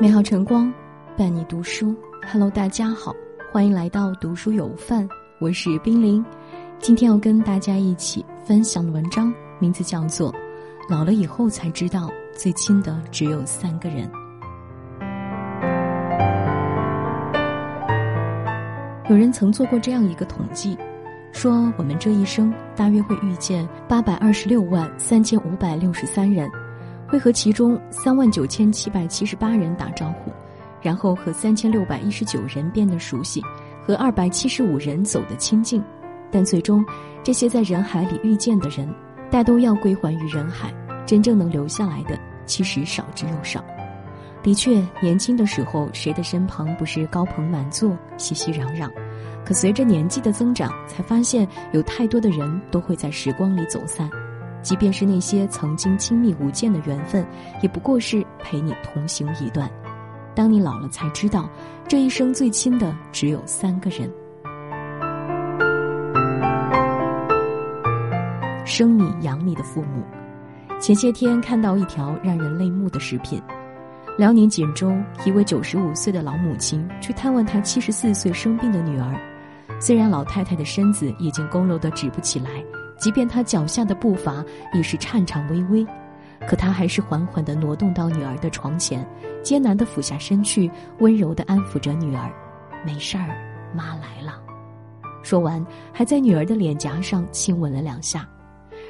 美好晨光，伴你读书。Hello，大家好，欢迎来到读书有范，我是冰凌。今天要跟大家一起分享的文章，名字叫做《老了以后才知道，最亲的只有三个人》。有人曾做过这样一个统计，说我们这一生大约会遇见八百二十六万三千五百六十三人。会和其中三万九千七百七十八人打招呼，然后和三千六百一十九人变得熟悉，和二百七十五人走得亲近，但最终，这些在人海里遇见的人，大都要归还于人海，真正能留下来的其实少之又少。的确，年轻的时候，谁的身旁不是高朋满座、熙熙攘攘？可随着年纪的增长，才发现有太多的人都会在时光里走散。即便是那些曾经亲密无间的缘分，也不过是陪你同行一段。当你老了，才知道，这一生最亲的只有三个人：生你养你的父母。前些天看到一条让人泪目的视频：辽宁锦州一位九十五岁的老母亲去探望她七十四岁生病的女儿，虽然老太太的身子已经佝偻得直不起来。即便他脚下的步伐已是颤颤巍巍，可他还是缓缓地挪动到女儿的床前，艰难地俯下身去，温柔地安抚着女儿：“没事儿，妈来了。”说完，还在女儿的脸颊上亲吻了两下。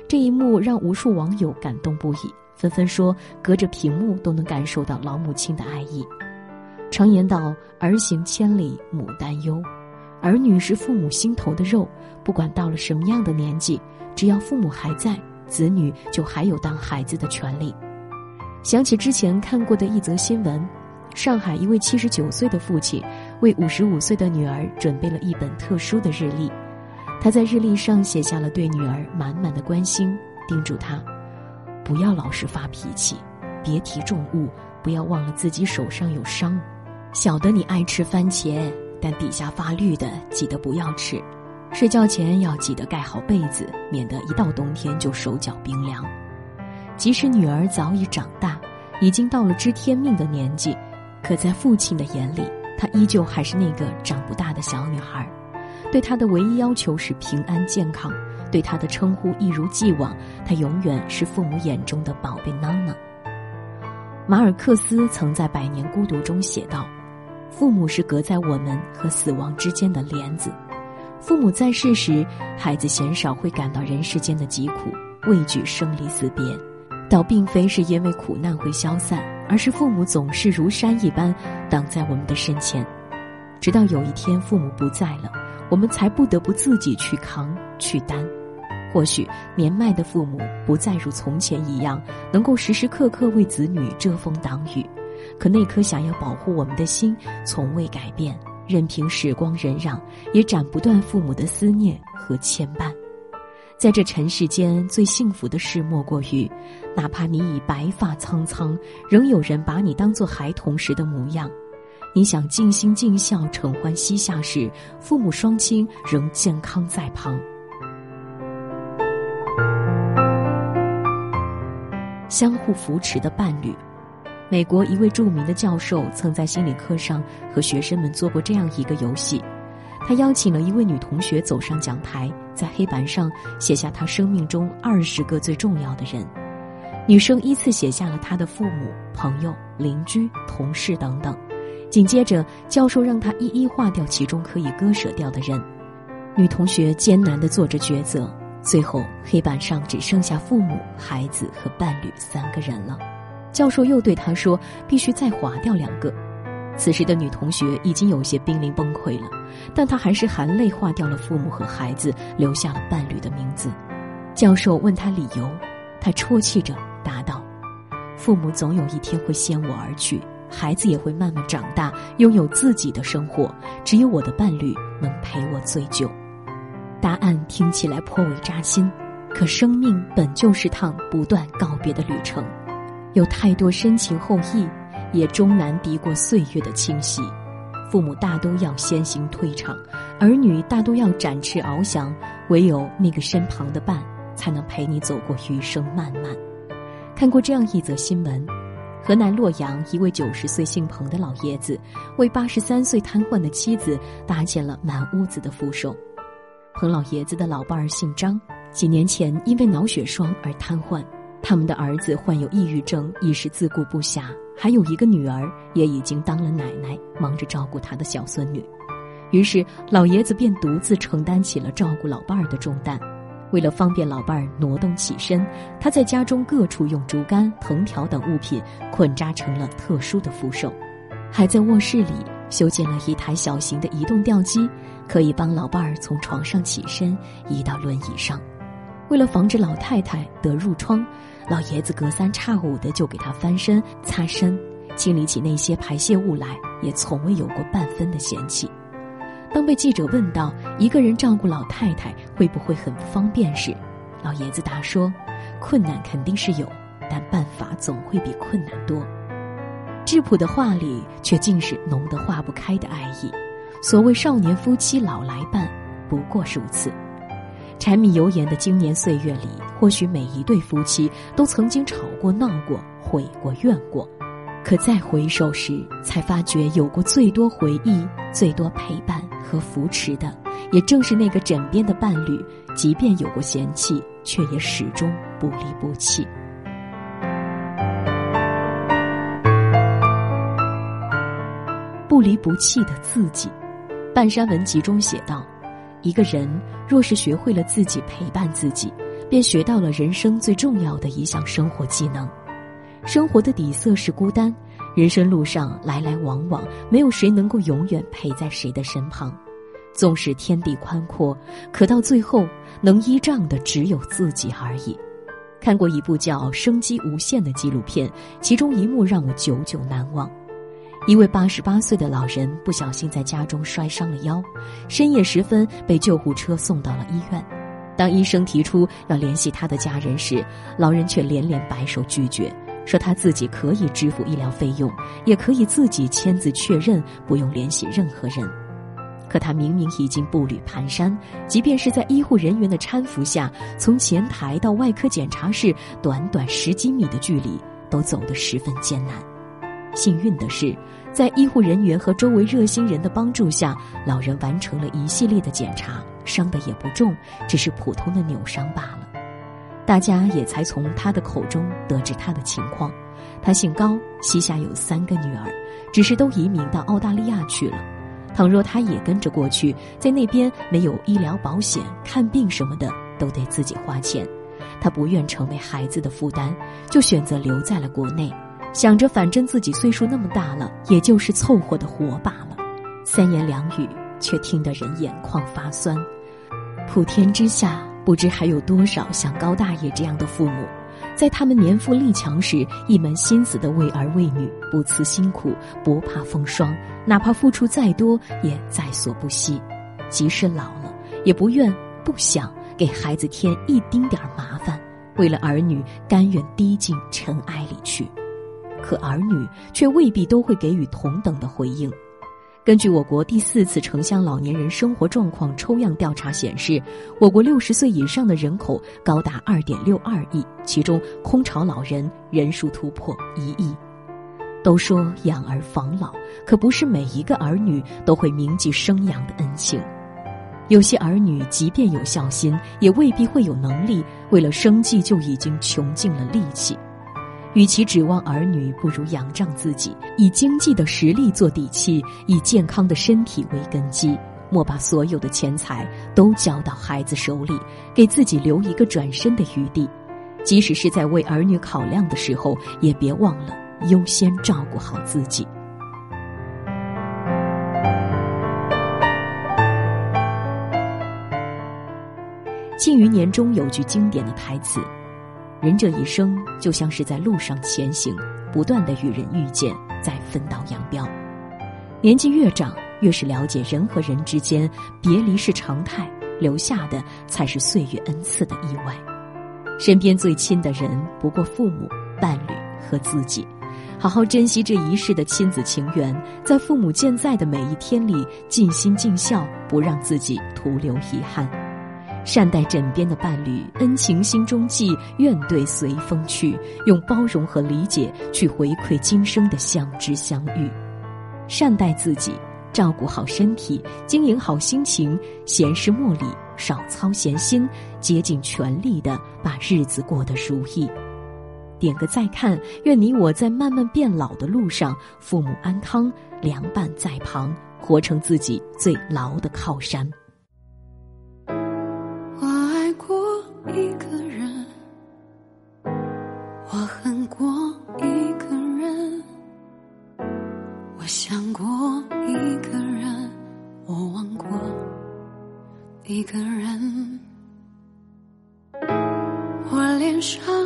这一幕让无数网友感动不已，纷纷说：“隔着屏幕都能感受到老母亲的爱意。”常言道：“儿行千里母担忧。”儿女是父母心头的肉，不管到了什么样的年纪。只要父母还在，子女就还有当孩子的权利。想起之前看过的一则新闻，上海一位七十九岁的父亲为五十五岁的女儿准备了一本特殊的日历。他在日历上写下了对女儿满满的关心，叮嘱她：不要老是发脾气，别提重物，不要忘了自己手上有伤。晓得你爱吃番茄，但底下发绿的记得不要吃。睡觉前要记得盖好被子，免得一到冬天就手脚冰凉。即使女儿早已长大，已经到了知天命的年纪，可在父亲的眼里，她依旧还是那个长不大的小女孩。对她的唯一要求是平安健康，对她的称呼一如既往，她永远是父母眼中的宝贝娜娜。马尔克斯曾在《百年孤独》中写道：“父母是隔在我们和死亡之间的帘子。”父母在世时，孩子鲜少会感到人世间的疾苦，畏惧生离死别，倒并非是因为苦难会消散，而是父母总是如山一般挡在我们的身前，直到有一天父母不在了，我们才不得不自己去扛去担。或许年迈的父母不再如从前一样能够时时刻刻为子女遮风挡雨，可那颗想要保护我们的心从未改变。任凭时光荏苒，也斩不断父母的思念和牵绊。在这尘世间，最幸福的事莫过于，哪怕你已白发苍苍，仍有人把你当作孩童时的模样。你想尽心尽孝、承欢膝下时，父母双亲仍健康在旁。相互扶持的伴侣。美国一位著名的教授曾在心理课上和学生们做过这样一个游戏，他邀请了一位女同学走上讲台，在黑板上写下她生命中二十个最重要的人。女生依次写下了她的父母、朋友、邻居、同事等等。紧接着，教授让她一一划掉其中可以割舍掉的人。女同学艰难地做着抉择，最后黑板上只剩下父母、孩子和伴侣三个人了。教授又对他说：“必须再划掉两个。”此时的女同学已经有些濒临崩溃了，但她还是含泪划掉了父母和孩子，留下了伴侣的名字。教授问她理由，她啜泣着答道：“父母总有一天会先我而去，孩子也会慢慢长大，拥有自己的生活，只有我的伴侣能陪我最久。”答案听起来颇为扎心，可生命本就是趟不断告别的旅程。有太多深情厚谊，也终难敌过岁月的侵袭。父母大都要先行退场，儿女大都要展翅翱翔，唯有那个身旁的伴，才能陪你走过余生漫漫。看过这样一则新闻：河南洛阳一位九十岁姓彭的老爷子，为八十三岁瘫痪的妻子搭建了满屋子的扶手。彭老爷子的老伴儿姓张，几年前因为脑血栓而瘫痪，他们的儿子患有抑郁症，一时自顾不暇，还有一个女儿也已经当了奶奶，忙着照顾他的小孙女。于是老爷子便独自承担起了照顾老伴儿的重担。为了方便老伴儿挪动起身，他在家中各处用竹竿、藤条等物品捆扎成了特殊的扶手，还在卧室里修建了一台小型的移动吊机，可以帮老伴儿从床上起身移到轮椅上。为了防止老太太得褥疮，老爷子隔三差五的就给她翻身、擦身，清理起那些排泄物来，也从未有过半分的嫌弃。当被记者问到一个人照顾老太太会不会很方便时，老爷子答说：“困难肯定是有，但办法总会比困难多。”质朴的话里却尽是浓得化不开的爱意。所谓少年夫妻老来伴，不过如此。柴米油盐的经年岁月里，或许每一对夫妻都曾经吵过、闹过、悔过、怨过。可再回首时，才发觉有过最多回忆、最多陪伴和扶持的，也正是那个枕边的伴侣。即便有过嫌弃，却也始终不离不弃。不离不弃的自己，《半山文集》中写道：“一个人若是学会了自己陪伴自己，便学到了人生最重要的一项生活技能。”生活的底色是孤单，人生路上来来往往，没有谁能够永远陪在谁的身旁。纵使天地宽阔，可到最后能依仗的只有自己而已。看过一部叫《生机无限》的纪录片，其中一幕让我久久难忘。一位八十八岁的老人不小心在家中摔伤了腰，深夜时分被救护车送到了医院。当医生提出要联系他的家人时，老人却连连摆手拒绝。说他自己可以支付医疗费用，也可以自己签字确认，不用联系任何人。可他明明已经步履蹒跚，即便是在医护人员的搀扶下，从前台到外科检查室，短短十几米的距离，都走得十分艰难。幸运的是，在医护人员和周围热心人的帮助下，老人完成了一系列的检查，伤的也不重，只是普通的扭伤罢了。大家也才从他的口中得知他的情况。他姓高，膝下有三个女儿，只是都移民到澳大利亚去了。倘若他也跟着过去，在那边没有医疗保险，看病什么的都得自己花钱。他不愿成为孩子的负担，就选择留在了国内，想着反正自己岁数那么大了，也就是凑合的活罢了。三言两语，却听得人眼眶发酸。普天之下。不知还有多少像高大爷这样的父母，在他们年富力强时，一门心思的为儿为女，不辞辛苦，不怕风霜，哪怕付出再多，也在所不惜。即使老了，也不愿不想给孩子添一丁点儿麻烦，为了儿女，甘愿低进尘埃里去。可儿女却未必都会给予同等的回应。根据我国第四次城乡老年人生活状况抽样调查显示，我国六十岁以上的人口高达二点六二亿，其中空巢老人人数突破一亿。都说养儿防老，可不是每一个儿女都会铭记生养的恩情。有些儿女即便有孝心，也未必会有能力，为了生计就已经穷尽了力气。与其指望儿女，不如仰仗自己，以经济的实力做底气，以健康的身体为根基。莫把所有的钱财都交到孩子手里，给自己留一个转身的余地。即使是在为儿女考量的时候，也别忘了优先照顾好自己。《庆余年》中有句经典的台词。人这一生就像是在路上前行，不断的与人遇见，在分道扬镳。年纪越长，越是了解人和人之间别离是常态，留下的才是岁月恩赐的意外。身边最亲的人不过父母、伴侣和自己，好好珍惜这一世的亲子情缘，在父母健在的每一天里尽心尽孝，不让自己徒留遗憾。善待枕边的伴侣，恩情心中记，怨怼随风去。用包容和理解去回馈今生的相知相遇。善待自己，照顾好身体，经营好心情，闲事莫理，少操闲心，竭尽全力的把日子过得如意。点个再看，愿你我在慢慢变老的路上，父母安康，良伴在旁，活成自己最牢的靠山。一个人，我脸上。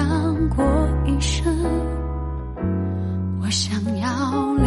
想过一生，我想要。